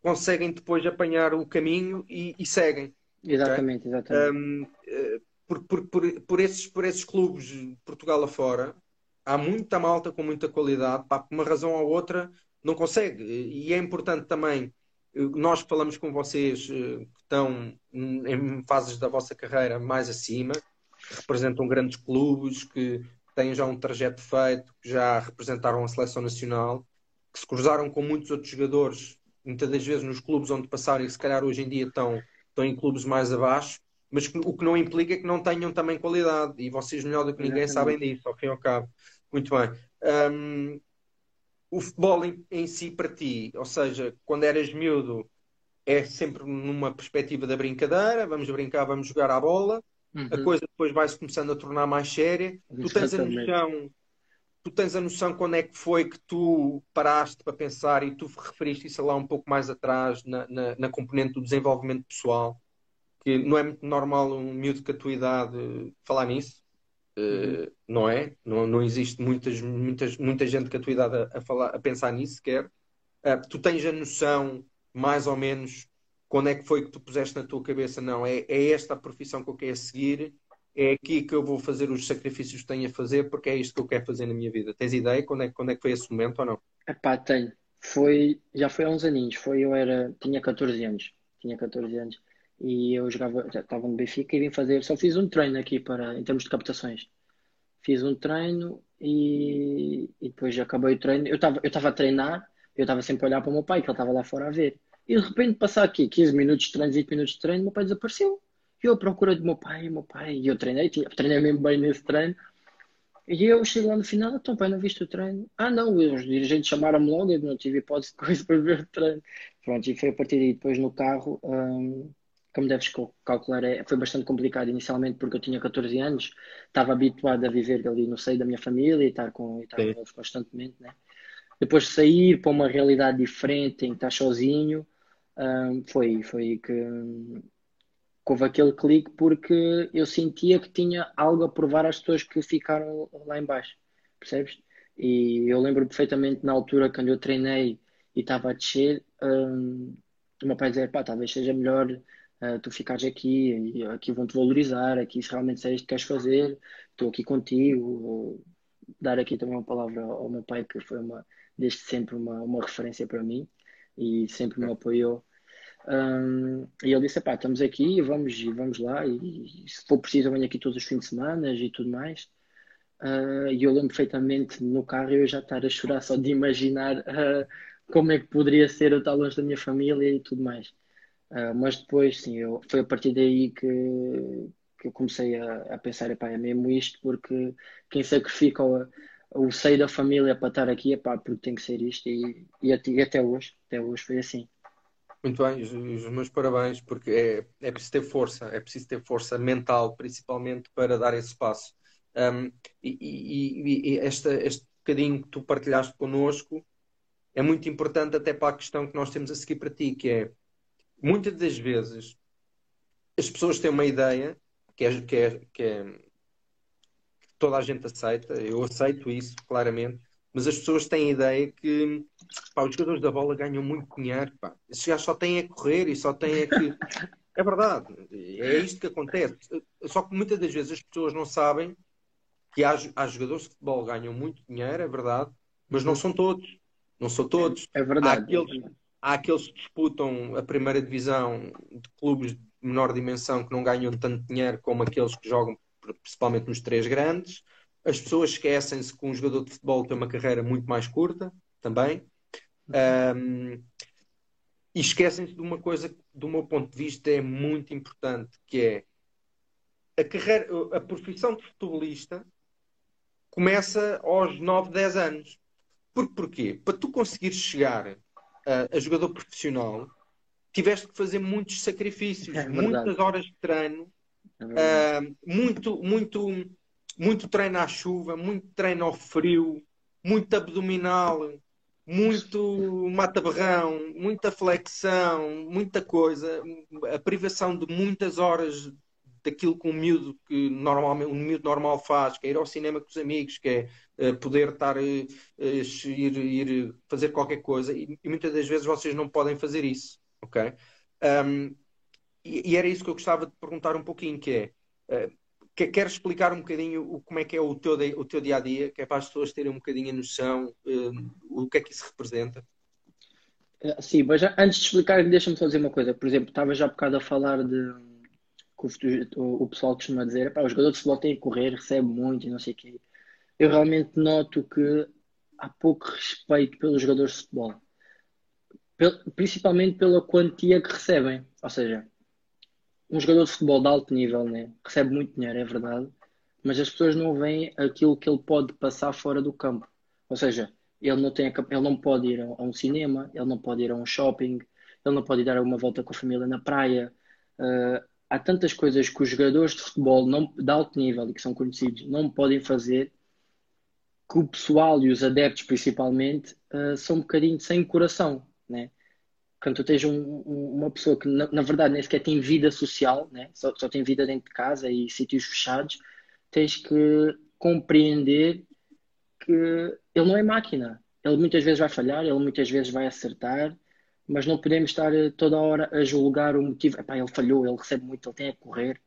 conseguem depois apanhar o caminho e, e seguem. Exatamente, okay? exatamente. Um, uh, por, por, por, por, esses, por esses clubes Portugal afora, há muita malta com muita qualidade, pá, por uma razão ou outra não consegue. E é importante também, nós que falamos com vocês uh, que estão em fases da vossa carreira mais acima, que representam grandes clubes, que têm já um trajeto feito, que já representaram a seleção nacional, que se cruzaram com muitos outros jogadores, muitas das vezes nos clubes onde passaram e se calhar hoje em dia estão, estão em clubes mais abaixo, mas o que não implica que não tenham também qualidade. E vocês, melhor do que ninguém, Exatamente. sabem disso, ao fim e ao cabo. Muito bem. Um, o futebol em, em, si para ti, ou seja, quando eras miúdo, é sempre numa perspectiva da brincadeira, vamos brincar, vamos jogar à bola, Uhum. A coisa depois vai-se começando a tornar mais séria. Tu tens a noção, tu tens a noção quando é que foi que tu paraste para pensar e tu referiste isso lá um pouco mais atrás na, na, na componente do desenvolvimento pessoal, que não é muito normal um miúdo com a tua idade falar nisso. Uhum. Uh, não é? Não, não existe muitas, muitas, muita gente com a tua idade a, a falar, a pensar nisso sequer. Uh, tu tens a noção, mais ou menos, quando é que foi que tu puseste na tua cabeça, não, é, é esta a profissão que eu quero seguir, é aqui que eu vou fazer os sacrifícios que tenho a fazer, porque é isto que eu quero fazer na minha vida. Tens ideia quando é, quando é que foi esse momento ou não? Epá, tenho. Foi, já foi há uns aninhos, foi, eu era, tinha 14 anos, tinha 14 anos, e eu jogava, já estava no Benfica e vim fazer, só fiz um treino aqui para, em termos de captações. Fiz um treino e, e depois acabei o treino. Eu estava eu a treinar, eu estava sempre a olhar para o meu pai, que ele estava lá fora a ver. E de repente, passar aqui 15 minutos de treino, 20 minutos de treino, meu pai desapareceu. E eu procurei do meu pai, meu pai, e eu treinei, tinha, treinei mesmo bem nesse treino. E eu chego lá no final, então pai, não viste o treino? Ah não, os dirigentes chamaram-me logo, eu não tive hipótese de coisa (laughs) para ver o treino. Pronto, e foi a partir daí, depois no carro, hum, como deves calcular, é, foi bastante complicado inicialmente porque eu tinha 14 anos, estava habituado a viver ali no seio da minha família e estar com, e estar com eles constantemente, né? Depois de sair para uma realidade diferente, em que estás sozinho, um, foi, foi que, que houve aquele clique porque eu sentia que tinha algo a provar às pessoas que ficaram lá embaixo, percebes? E eu lembro perfeitamente na altura quando eu treinei e estava a descer, um, o meu pai dizia, pá, talvez seja melhor uh, tu ficares aqui, e aqui vão-te valorizar, aqui se realmente é isto que queres fazer, estou aqui contigo. dar aqui também uma palavra ao meu pai, que foi uma, desde sempre uma, uma referência para mim e sempre me apoiou um, e ele disse: pá, estamos aqui, vamos, vamos lá, e, e se for preciso, eu venho aqui todos os fins de semana e tudo mais. Uh, e eu lembro perfeitamente no carro eu já estar a chorar só de imaginar uh, como é que poderia ser eu estar longe da minha família e tudo mais. Uh, mas depois, sim, eu, foi a partir daí que, que eu comecei a, a pensar: epá, é mesmo isto, porque quem sacrifica o, o seio da família para estar aqui, epá, porque tem que ser isto, e, e, e até hoje, até hoje foi assim. Muito bem, os, os, meus parabéns, porque é, é preciso ter força, é preciso ter força mental, principalmente, para dar esse passo. Um, e, e, e esta, este bocadinho que tu partilhaste connosco é muito importante até para a questão que nós temos a seguir para ti, que é muitas das vezes as pessoas têm uma ideia que é, que é, que é toda a gente aceita, eu aceito isso claramente, mas as pessoas têm a ideia que pá, os jogadores da bola ganham muito dinheiro, pá. esses gajos só têm a correr e só têm a que. (laughs) É verdade, é isto que acontece. Só que muitas das vezes as pessoas não sabem que há, há jogadores de futebol que ganham muito dinheiro, é verdade, mas não são todos. Não são todos. É verdade. Há aqueles, há aqueles que disputam a primeira divisão de clubes de menor dimensão que não ganham tanto dinheiro como aqueles que jogam principalmente nos três grandes. As pessoas esquecem-se que um jogador de futebol tem uma carreira muito mais curta também. Um, e esquecem-se de uma coisa que, do meu ponto de vista, é muito importante, que é a carreira, a profissão de futebolista começa aos 9, 10 anos. Por, porquê? Para tu conseguires chegar a, a jogador profissional, tiveste que fazer muitos sacrifícios, é muitas horas de treino, é uh, muito, muito, muito treino à chuva, muito treino ao frio, muito abdominal, muito mata-barrão, muita flexão, muita coisa, a privação de muitas horas daquilo que um miúdo que normalmente um miúdo normal faz, que é ir ao cinema com os amigos, que é uh, poder estar uh, ir, ir fazer qualquer coisa, e, e, muitas das vezes vocês não podem fazer isso, ok? Um, e, e, era isso que eu gostava de perguntar um pouquinho, que é uh, que, queres explicar um bocadinho o, como é que é o teu, o teu dia a dia, que é para as pessoas terem um bocadinho a noção o que é que isso representa? Sim, mas já, antes de explicar, deixa-me dizer uma coisa. Por exemplo, estava já há bocado a falar de que o, o, pessoal costuma dizer, o jogador de futebol tem que correr, recebe muito e não sei o quê. Eu realmente noto que há pouco respeito pelos jogadores de futebol. Principalmente pela quantia que recebem. Ou seja, um jogador de futebol de alto nível né, recebe muito dinheiro, é verdade, mas as pessoas não veem aquilo que ele pode passar fora do campo. Ou seja, ele não, tem, ele não pode ir a um cinema, ele não pode ir a um shopping, ele não pode dar uma volta com a família na praia. Uh, há tantas coisas que os jogadores de futebol não, de alto nível e que são conhecidos não podem fazer que o pessoal e os adeptos principalmente uh, são um bocadinho sem coração, né? Quando tu tens um, um, uma pessoa que na, na, verdade nem sequer tem vida social, né? Só, só tem vida dentro de casa e sítios fechados, tens que compreender que ele não é máquina. Ele muitas vezes vai falhar, ele muitas vezes vai acertar, mas não podemos estar eh, toda hora a julgar o motivo. Epá, ele falhou, ele recebe muito, ele tem a correr.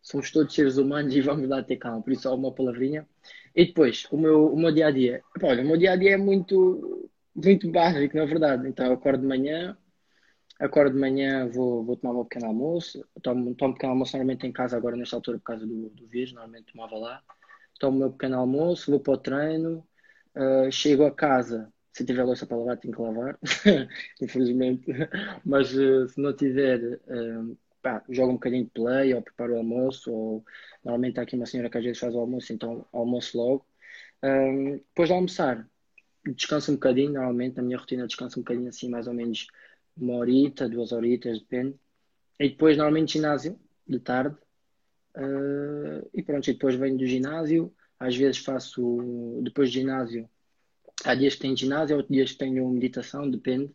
Somos todos seres humanos e vamos dar ter calma. Por isso, só uma palavrinha. E depois, o meu, o meu dia a dia. Epá, olha, o meu dia a dia é muito, muito básico, na verdade. Então, eu acordo de manhã, acordo de manhã, vou, vou tomar meu pequeno almoço. Tomo, tomo um pequeno almoço normalmente em casa, agora nesta altura, por causa do, do vírus, normalmente tomava lá. Tomo o meu pequeno almoço, vou para o treino, uh, chego a casa, se tiver louça para lavar, tenho que lavar, (laughs) infelizmente. Mas uh, se não tiver, uh, pá, jogo um bocadinho de play ou preparo o almoço. Ou normalmente há aqui uma senhora que às vezes faz o almoço, então almoço logo. Um, depois de almoçar, descanso um bocadinho. Normalmente na minha rotina descanso um bocadinho assim, mais ou menos uma horita, duas horitas, depende. E depois, normalmente, ginásio, de tarde. Uh, e pronto, e depois venho do ginásio. Às vezes faço, depois do ginásio, Há dias que tenho ginásio, outros dias que tenho meditação, depende.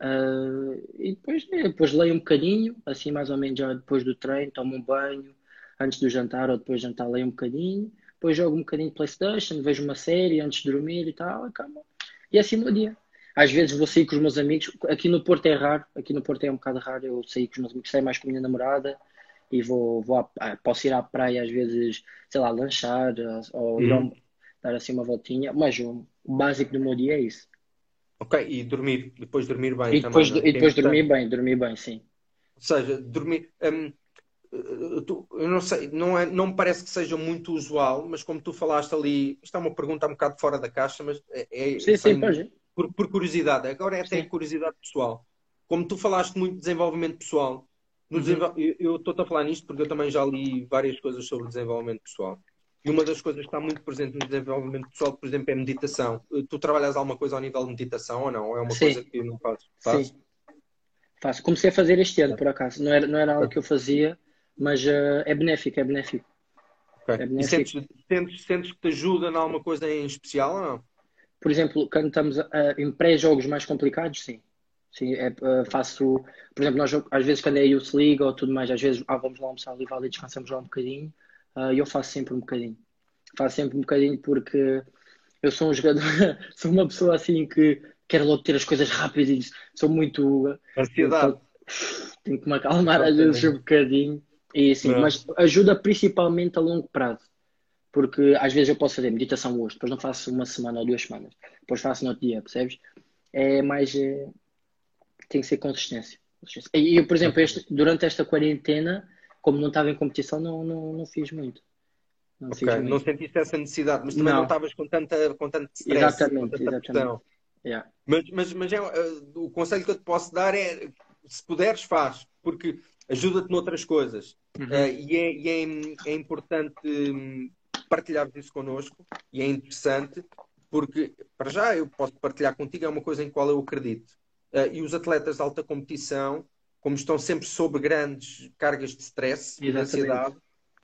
Uh, e depois, né, depois leio um bocadinho, assim mais ou menos já depois do treino, tomo um banho, antes do jantar ou depois do jantar leio um bocadinho, depois jogo um bocadinho de Playstation, vejo uma série antes de dormir e tal, e calma. E assim o dia. Às vezes vou sair com os meus amigos, aqui no Porto é raro, aqui no Porto é um bocado raro eu sair com os meus amigos, saio mais com a minha namorada e vou, vou à, posso ir à praia às vezes, sei lá, lanchar ou ir ao, dar assim uma voltinha, mas o básico do meu dia é isso. Ok, e dormir, depois dormir bem e depois, também. É? E depois dormir bem, dormir bem, sim. Ou seja, dormir. Hum, eu não sei, não, é, não me parece que seja muito usual, mas como tu falaste ali, isto é uma pergunta um bocado fora da caixa, mas é, é sim, sim, pode. Por, por, curiosidade, agora é até sim. curiosidade pessoal. Como tu falaste muito de desenvolvimento pessoal, uhum. desenvol... eu estou-te a falar nisto porque eu também já li várias coisas sobre desenvolvimento pessoal. E uma das coisas que está muito presente no desenvolvimento pessoal, por exemplo, é meditação. Eh, tu trabalhas alguma coisa ao nível de meditação ou não? É uma Sim. coisa que não fazes? Faz? Sim. Faço. Comecei a fazer este ano, por acaso. Não era, não era algo que eu fazia, mas uh, é benéfico, é benéfico. Okay. É benéfico. E sentes, sentes, sentes que te ajuda em alguma coisa em especial ou não? Por exemplo, quando estamos uh, em pré-jogos mais complicados, sim. Sim, é, uh, faço, por exemplo, nós às vezes quando é Youth League ou tudo mais, às vezes ah, vamos lá almoçar ali, vale, descansamos lá um bocadinho, uh, eu faço sempre um bocadinho. Faço sempre um bocadinho porque eu sou um jogador, (laughs) sou uma pessoa assim que quero logo ter as coisas rápidas e sou muito. Ansiedade. Tenho que me acalmar às vezes um bocadinho. E assim, mas ajuda principalmente a longo prazo. Porque às vezes eu posso fazer meditação hoje, depois não faço uma semana ou duas semanas, depois faço no outro dia, percebes? É mais. É... Tem que ser consistência. E eu, por exemplo, este, durante esta quarentena, como não estava em competição, não, não, não fiz muito. Não, okay. muito. não sentiste essa necessidade, mas também não, estavas com tanta, com tanto stress, exatamente, com tanta exatamente. Yeah. Mas, mas, mas é, uh, o conselho que eu te posso dar é, se puderes, faz, porque ajuda-te noutras coisas. Uhum. Uh, e é, e é, é importante um, partilhar isso connosco e é interessante porque, para já, eu posso partilhar contigo, é uma coisa em qual eu acredito. Uh, e os atletas de alta competição, como estão sempre sob grandes cargas de stress e de ansiedade,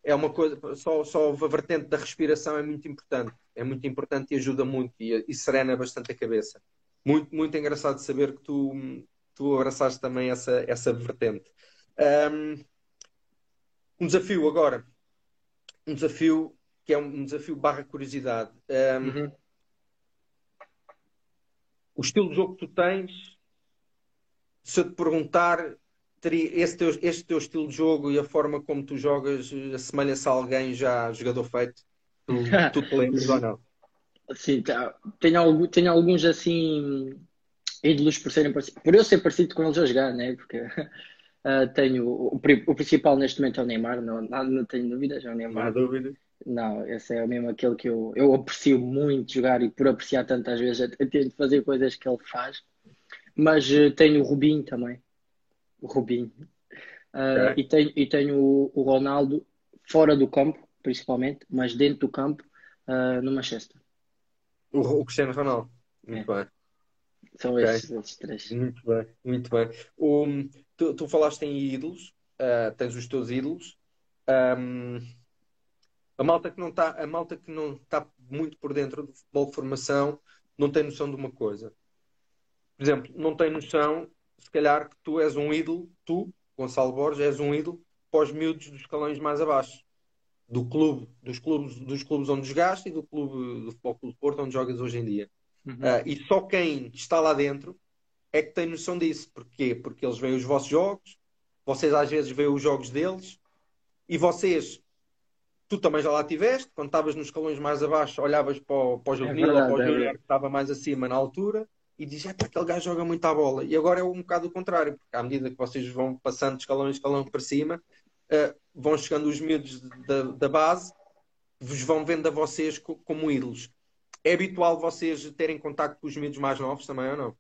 é uma coisa, só, só a vertente da respiração é muito importante. É muito importante e ajuda muito e, e serena bastante a cabeça. Muito, muito engraçado saber que tu, tu abraçaste também essa, essa vertente. Um, um desafio agora. Um desafio que é um desafio barra curiosidade. Um, uhum. O estilo de jogo que tu tens, se eu te perguntar, esse teu, este teu estilo de jogo e a forma como tu jogas assemelha-se a alguém já jogador feito? Tu, tu te lembras ou não? (laughs) Sim, tá. tenho, tenho alguns assim ídolos por serem parecidos, por eu ser parecido com eles a jogar, né? Porque uh, (laughs) tenho o, o, principal neste momento é o Neymar, não, não, não tenho dúvidas, é o Neymar. Não há dúvida. Não, esse é mesmo aquele que eu, eu aprecio muito jogar e por apreciar tantas vezes eu tento fazer coisas que ele faz. Mas uh, tenho o Rubinho também. O Rubinho. Uh, okay. e, tenho, e tenho o, o, Ronaldo fora do campo, principalmente, mas dentro do campo, uh, no Manchester. O, o Cristiano Ronaldo. Muito é. bem. São okay. esses, esses, três. Muito bem, muito bem. O, tu, tu falaste em ídolos, tens os teus ídolos. Um, a malta que não está, a malta que não está muito por dentro do futebol de formação não tem noção de uma coisa. Por exemplo, não tem noção, se calhar, que tu és um ídolo, tu, Gonçalo Borges, és um ídolo para os miúdos dos escalões mais abaixo. Do clube, dos clubes, dos clubes onde jogaste e do clube do Futebol Clube Porto onde jogas hoje em dia. Uhum. Uh, e só quem está lá dentro é que tem noção disso. Porquê? Porque eles veem os vossos jogos, vocês às vezes veem os jogos deles, e vocês tu também já lá tiveste, quando estavas nos escalões mais abaixo, olhavas para o, para o juvenil é ou para o é que estava mais acima na altura e dizias, é aquele gajo joga muito à bola. E agora é um bocado o contrário, porque à medida que vocês vão passando de escalão em escalão para cima, uh, vão chegando os miúdos da, da base, vos vão vendo a vocês como ídolos. É habitual vocês terem contato com os miúdos mais novos também ou não?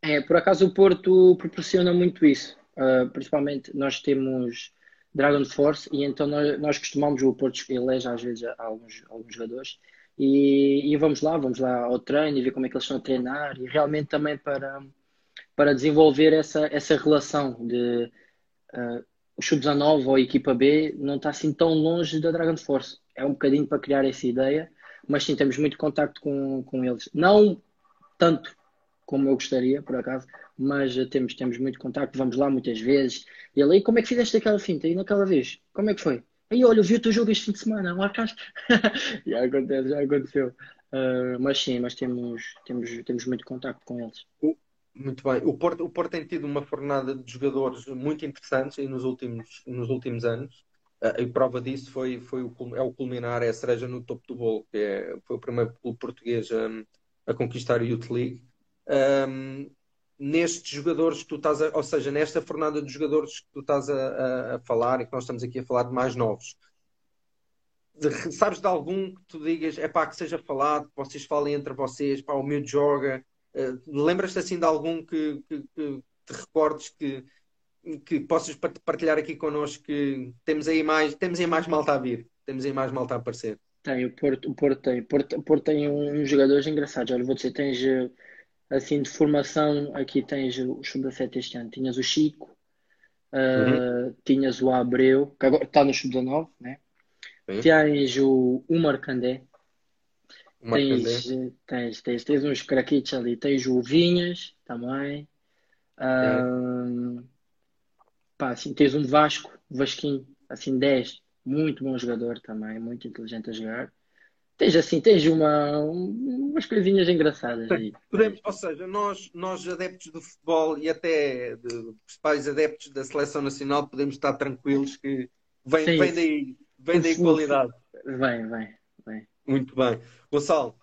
É, por acaso o Porto proporciona muito isso. Uh, principalmente nós temos Dragon Force, e então nós, nós costumamos, o Porto elege às vezes alguns, alguns jogadores, e, e, vamos lá, vamos lá ao treino e ver como é que eles estão a treinar, e realmente também para, para desenvolver essa, essa relação de uh, o Sub-19 ou a equipa B não está assim tão longe da Dragon Force. É um bocadinho para criar essa ideia, mas sim, temos muito contacto com, com eles. Não tanto como eu gostaria, por acaso, mas temos, temos muito contacto, vamos lá muitas vezes. E aí como é que fizeste aquela finta? E naquela vez? Como é que foi? Aí, olha, vi o teu jogo este fim de semana, marcaste? já acontece, já aconteceu. Uh, mas sim, mas temos, temos, temos muito contacto com eles. Muito bem. O Porto, o Porto tem tido uma fornada de jogadores muito interessantes nos últimos, nos últimos anos. Uh, e prova disso foi, foi o, é o culminar, é a cereja no topo do bolo, que é, foi o primeiro clube português a, a conquistar a Youth League. Um, nestes jogadores que tu estás a, ou seja, nesta fornada de jogadores que tu estás a, a, falar e que nós estamos aqui a falar de mais novos, de, sabes de algum que tu digas, é pá, que seja falado, que vocês falem entre vocês, pá, o meu joga, uh, lembras-te assim de algum que, que, que, te recordes que, que possas partilhar aqui connosco que temos aí mais, temos aí mais malta a vir, temos aí mais malta a aparecer. Tem, o Porto, o Porto tem, o Porto, o Porto tem uns jogadores engraçados, olha, vou dizer, tens eh, assim de formação, aqui tens o Sub-17 este ano. Tinhas o Chico, uh, tinhas o Abreu, que agora está no Sub-19, né? Tens o, o Marcandé. Tens, tens, tens, tens uns craquitos ali. Tens o Vinhas também. Uh, pá, assim, tens um Vasco, Vasquinho, assim 10, muito bom jogador também, muito inteligente a jogar. Tens assim, tens uma, umas coisinhas engraçadas aí. Podemos, ou seja, nós, nós adeptos do futebol e até de, principais adeptos da seleção nacional podemos estar tranquilos que vem, Sim, vem daí, vem daí qualidade. Vem, vem, vem. Muito bem. Gonçalo,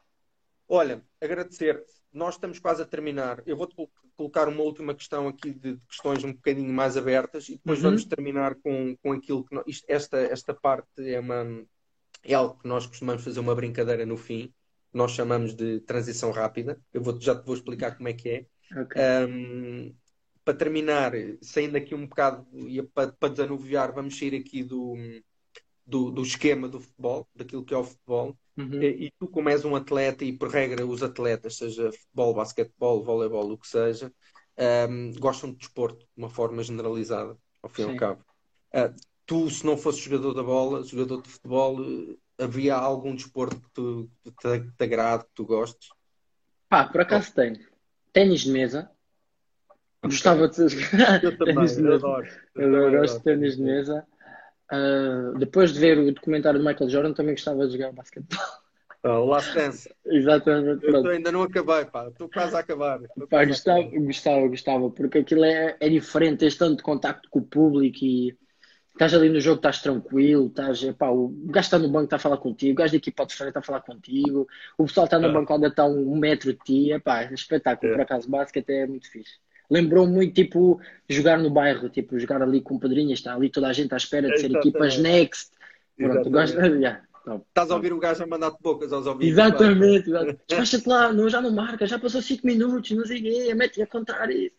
olha, agradecer-te. Nós estamos quase a terminar. Eu vou-te colocar uma última questão aqui de questões um bocadinho mais abertas e depois uhum. vamos terminar com, com aquilo que nós, isto, esta, esta parte é uma é algo que nós costumamos fazer uma brincadeira no fim, nós chamamos de transição rápida. Eu vou, já te vou explicar como é que é. Okay. Um, para terminar, saindo aqui um bocado e para, para desanuviar, vamos sair aqui do, do, do, esquema do futebol, daquilo que é o futebol. Uhum. E, e, tu, como és um atleta, e por regra os atletas, seja futebol, basquetebol, voleibol, o que seja, um, gostam de desporto de uma forma generalizada, ao fim e ao cabo. Uh, tu, se não fosses jogador da bola, jogador de futebol, havia algum desporto que, tu, que te, te agrade, que tu gostes? Pá, por acaso oh. tenho. Ténis de mesa. Okay. Gostava de. (laughs) Eu também, eu adoro. Eu, eu gosto de ténis de mesa. Uh, depois de ver o documentário de Michael Jordan, também gostava de jogar basquetebol. Oh, Last Dance. (laughs) Exatamente. Eu ainda não acabei, pá. Estou quase a acabar. Pá, gostava, gostava, gostava, porque aquilo é, é diferente, tens tanto contacto com o público e estás ali no jogo, estás tranquilo, estás, epá, o gajo está no banco, está a falar contigo, o gajo da equipa de frente está a falar contigo, o pessoal está na é. bancada, está um, um metro de ti, epá, é espetáculo, é. por acaso, basquete é muito fixe. Lembrou muito, tipo, jogar no bairro, tipo, jogar ali com padrinhas, está ali toda a gente à espera de ser equipas next. Pronto, gosto, (laughs) yeah, Estás a ouvir o gajo a mandar-te bocas aos ouvidos. Exatamente, exatamente. Despacha-te lá, não, já não marca, já passou 5 minutos, não sei o quê, mete a contar isso.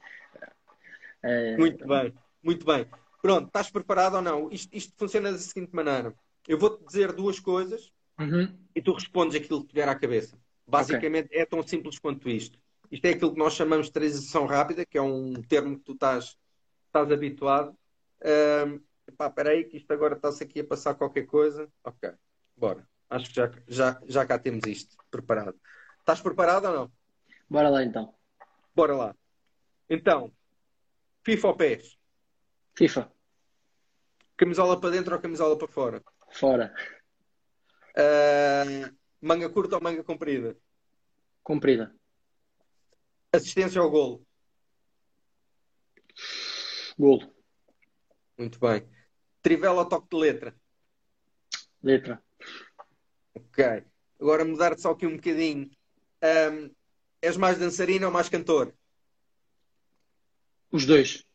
É, muito bem, muito bem. Pronto, estás preparado ou não? Isto, isto funciona da seguinte maneira: eu vou-te dizer duas coisas uhum. e tu respondes aquilo que te vier à cabeça. Basicamente okay. é tão simples quanto isto. Isto é aquilo que nós chamamos de transição rápida, que é um termo que tu estás, estás habituado. Um, epá, espera aí, que isto agora está-se aqui a passar qualquer coisa. Ok, bora. Acho que já, já, já cá temos isto preparado. Estás preparado ou não? Bora lá então. Bora lá. Então, FIFA ou PES? FIFA. Camisola para dentro ou camisola para fora? Fora. Uh, manga curta ou manga comprida? Comprida. Assistência ao golo? Golo. Muito bem. Trivela ou toque de letra? Letra. Ok. Agora mudar só aqui um bocadinho. Um, és mais dançarina ou mais cantor? Os dois.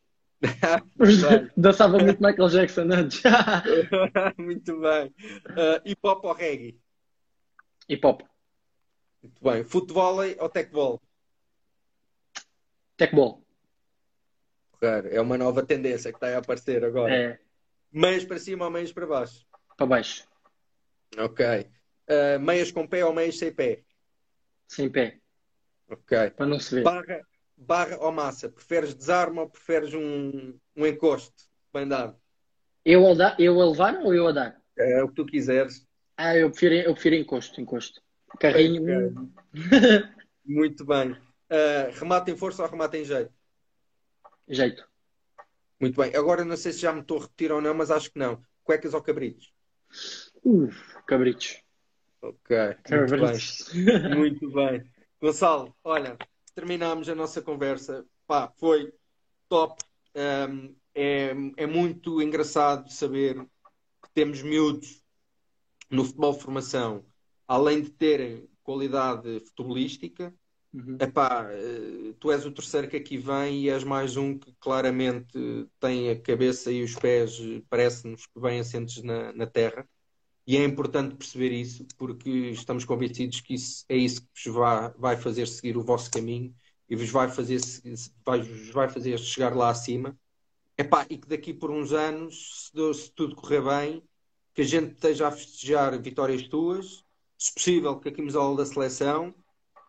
(laughs) Dançava muito Michael Jackson antes. (laughs) muito bem. Uh, hip hop ou reggae? Hip hop. Muito bem. Futebol ou tecbol? Tecbol. Claro, é uma nova tendência que está a aparecer agora. É. Meias para cima ou meias para baixo? Para baixo. Ok. Uh, meias com pé ou meias sem pé? Sem pé. Ok. Para não se ver. Barra, barra ou massa? Preferes desarme ou preferes um, um encosto bem dado? Eu a, eu a levar ou eu a dar? É o que tu quiseres. Ah, eu prefiro, eu prefiro encosto, encosto. Carrinho. (laughs) Muito bem. Uh, remata em força ou remata em jeito? Jeito. Muito bem. Agora não sei se já me estou a repetir ou não, mas acho que não. Cuecas ou cabritos? Uf, cabritos. Ok. Cabritos. Muito bem. muito bem. Gonçalo, olha, terminámos a nossa conversa. Pá, foi top. Um, é, é muito engraçado saber que temos miúdos no futebol formação, além de terem qualidade futebolística, uhum. epá, eh, tu és o terceiro que aqui vem e és mais um que claramente tem a cabeça e os pés, parece-nos que vêm assentes na, na terra. E é importante perceber isso, porque estamos convencidos que isso, é isso que vos vai, vai fazer seguir o vosso caminho e vos vai fazer, vai, vos vai fazer chegar lá acima. Epá, e que daqui por uns anos, se, se, tudo correr bem, que a gente esteja a festejar vitórias tuas, se possível, que a camisola da seleção.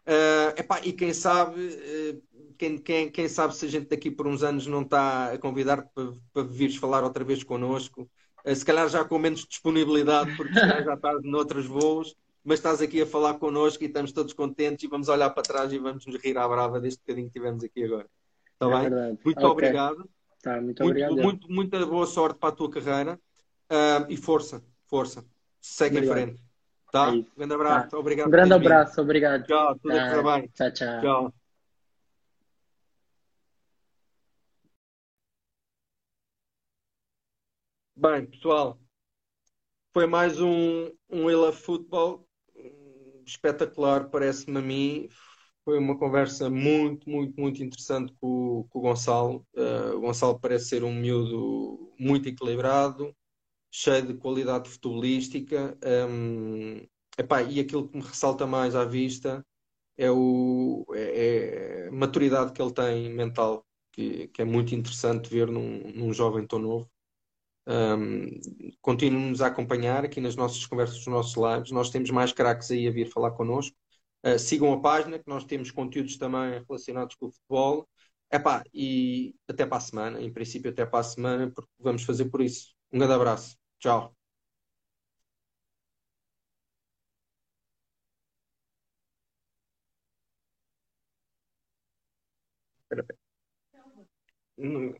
Uh, epá, e quem sabe, uh, quem, quem, quem sabe se a gente daqui por uns anos não está a convidar para, para vires falar outra vez connosco se calhar já com menos disponibilidade, porque já estás noutros voos, mas estás aqui a falar connosco e estamos todos contentes e vamos olhar para trás e vamos nos rir à brava deste bocadinho que tivemos aqui agora. Está É bem? verdade. Muito Ok. obrigado. Tá, muito Muito, obrigado. muito, muita boa sorte para a tua carreira. Ah, e força, força. Segue em Obrigado. frente. Tá? É. Um grande abraço. Tá. Obrigado Um grande abraço, obrigado. Tchau, tudo Tá. bem. Tchau, tchau. Tchau. Bem, pessoal, foi mais um, um Football hum, espetacular, parece-me a mim. Foi uma conversa muito, muito, muito interessante com, com o Gonçalo. Uh, o Gonçalo parece ser um miúdo muito equilibrado, cheio de qualidade futebolística. Um, epá, e aquilo que me ressalta mais à vista é, o, é, é a maturidade que ele tem mental, que, que é muito interessante ver num, num jovem tão novo. Um, Continuem-nos a acompanhar aqui nas nossas conversas, nos nossos lives. Nós temos mais craques aí a vir falar connosco. Uh, sigam a página, que nós temos conteúdos também relacionados com o futebol. Epá, e até para a semana, em princípio, até para a semana, porque vamos fazer por isso. Um grande abraço. Tchau aí. Não,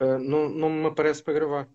uh, não, não me aparece para gravar.